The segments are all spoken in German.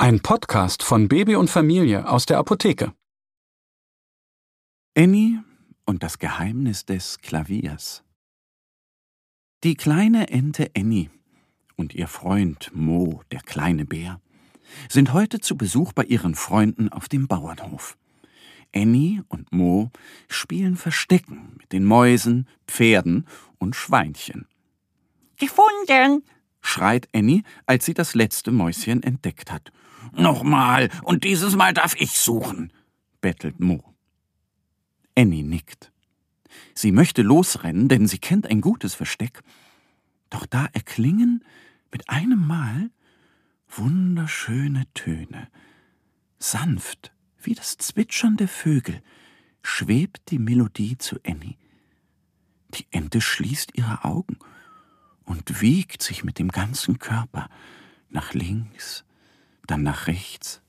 Ein Podcast von Baby und Familie aus der Apotheke. Annie und das Geheimnis des Klaviers. Die kleine Ente Annie und ihr Freund Mo, der kleine Bär, sind heute zu Besuch bei ihren Freunden auf dem Bauernhof. Annie und Mo spielen Verstecken mit den Mäusen, Pferden und Schweinchen. Gefunden! Schreit Annie, als sie das letzte Mäuschen entdeckt hat. Nochmal, und dieses Mal darf ich suchen, bettelt Mo. Annie nickt. Sie möchte losrennen, denn sie kennt ein gutes Versteck. Doch da erklingen mit einem Mal wunderschöne Töne. Sanft, wie das Zwitschern der Vögel, schwebt die Melodie zu Annie. Die Ente schließt ihre Augen und wiegt sich mit dem ganzen Körper nach links, dann nach rechts.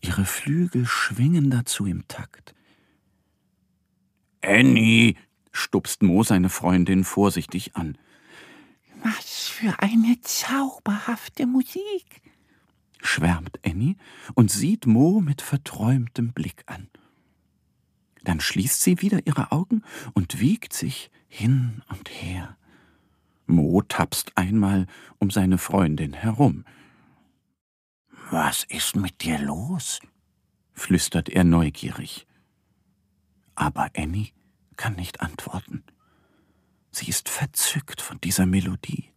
Ihre Flügel schwingen dazu im Takt. Annie, stupst Mo seine Freundin vorsichtig an. Was für eine zauberhafte Musik, schwärmt Annie und sieht Mo mit verträumtem Blick an. Dann schließt sie wieder ihre Augen und wiegt sich hin und her. Mo tapst einmal um seine Freundin herum. Was ist mit dir los? flüstert er neugierig. Aber Annie kann nicht antworten. Sie ist verzückt von dieser Melodie.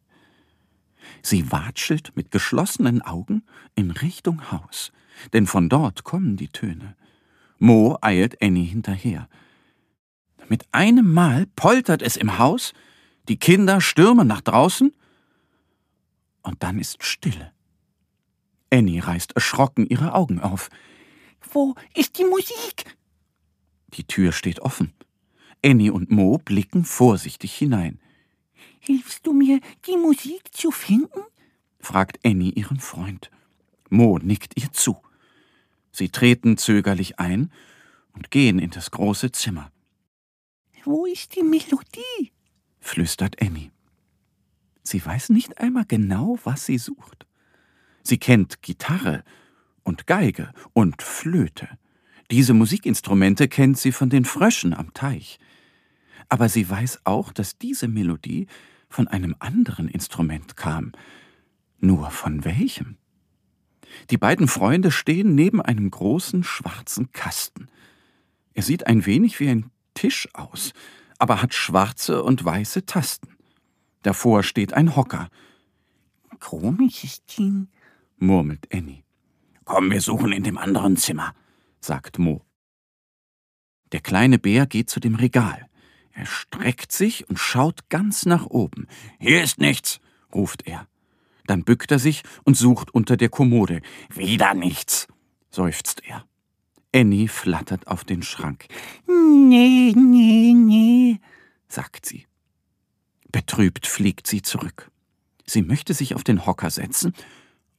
Sie watschelt mit geschlossenen Augen in Richtung Haus, denn von dort kommen die Töne. Mo eilt Annie hinterher. Mit einem Mal poltert es im Haus, die Kinder stürmen nach draußen, und dann ist Stille. Annie reißt erschrocken ihre Augen auf. Wo ist die Musik? Die Tür steht offen. Annie und Mo blicken vorsichtig hinein. Hilfst du mir, die Musik zu finden? fragt Annie ihren Freund. Mo nickt ihr zu. Sie treten zögerlich ein und gehen in das große Zimmer. Wo ist die Melodie? Flüstert Annie. Sie weiß nicht einmal genau, was sie sucht. Sie kennt Gitarre und Geige und Flöte. Diese Musikinstrumente kennt sie von den Fröschen am Teich. Aber sie weiß auch, dass diese Melodie von einem anderen Instrument kam. Nur von welchem? Die beiden Freunde stehen neben einem großen schwarzen Kasten. Er sieht ein wenig wie ein Tisch aus, aber hat schwarze und weiße Tasten. Davor steht ein Hocker. Komisches Ding, murmelt Annie. Komm, wir suchen in dem anderen Zimmer, sagt Mo. Der kleine Bär geht zu dem Regal. Er streckt sich und schaut ganz nach oben. Hier ist nichts, ruft er. Dann bückt er sich und sucht unter der Kommode. Wieder nichts, seufzt er. Annie flattert auf den Schrank. Nee, nee, nee, sagt sie. Betrübt fliegt sie zurück. Sie möchte sich auf den Hocker setzen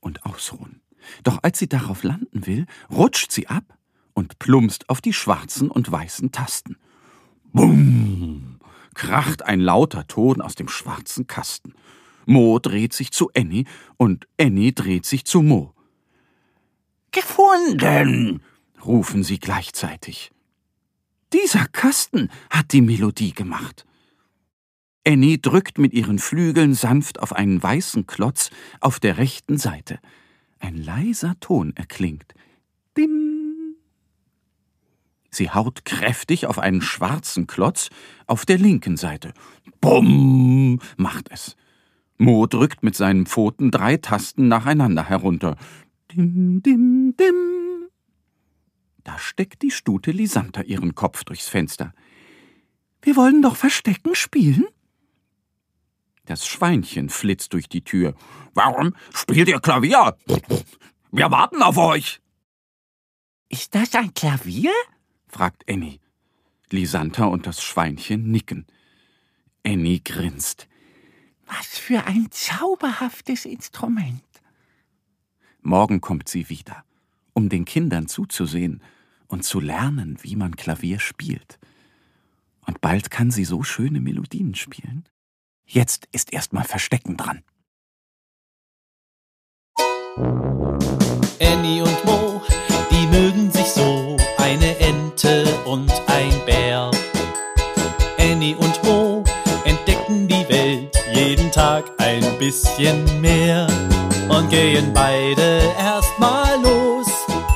und ausruhen. Doch als sie darauf landen will, rutscht sie ab und plumpst auf die schwarzen und weißen Tasten. Bumm! kracht ein lauter Ton aus dem schwarzen Kasten. Mo dreht sich zu Annie und Annie dreht sich zu Mo. Gefunden! Rufen sie gleichzeitig. Dieser Kasten hat die Melodie gemacht. Annie drückt mit ihren Flügeln sanft auf einen weißen Klotz auf der rechten Seite. Ein leiser Ton erklingt. Dim. Sie haut kräftig auf einen schwarzen Klotz auf der linken Seite. Bumm macht es. Mo drückt mit seinen Pfoten drei Tasten nacheinander herunter. Dim, dim, dim. Da steckt die Stute Lisanta ihren Kopf durchs Fenster. Wir wollen doch Verstecken spielen? Das Schweinchen flitzt durch die Tür. Warum spielt ihr Klavier? Wir warten auf euch. Ist das ein Klavier? fragt Annie. Lisanta und das Schweinchen nicken. Annie grinst. Was für ein zauberhaftes Instrument. Morgen kommt sie wieder, um den Kindern zuzusehen und zu lernen, wie man Klavier spielt. Und bald kann sie so schöne Melodien spielen. Jetzt ist erstmal Verstecken dran. Annie und Mo, die mögen sich so, eine Ente und ein Bär. Annie und Mo entdecken die Welt jeden Tag ein bisschen mehr und gehen beide erstmal los,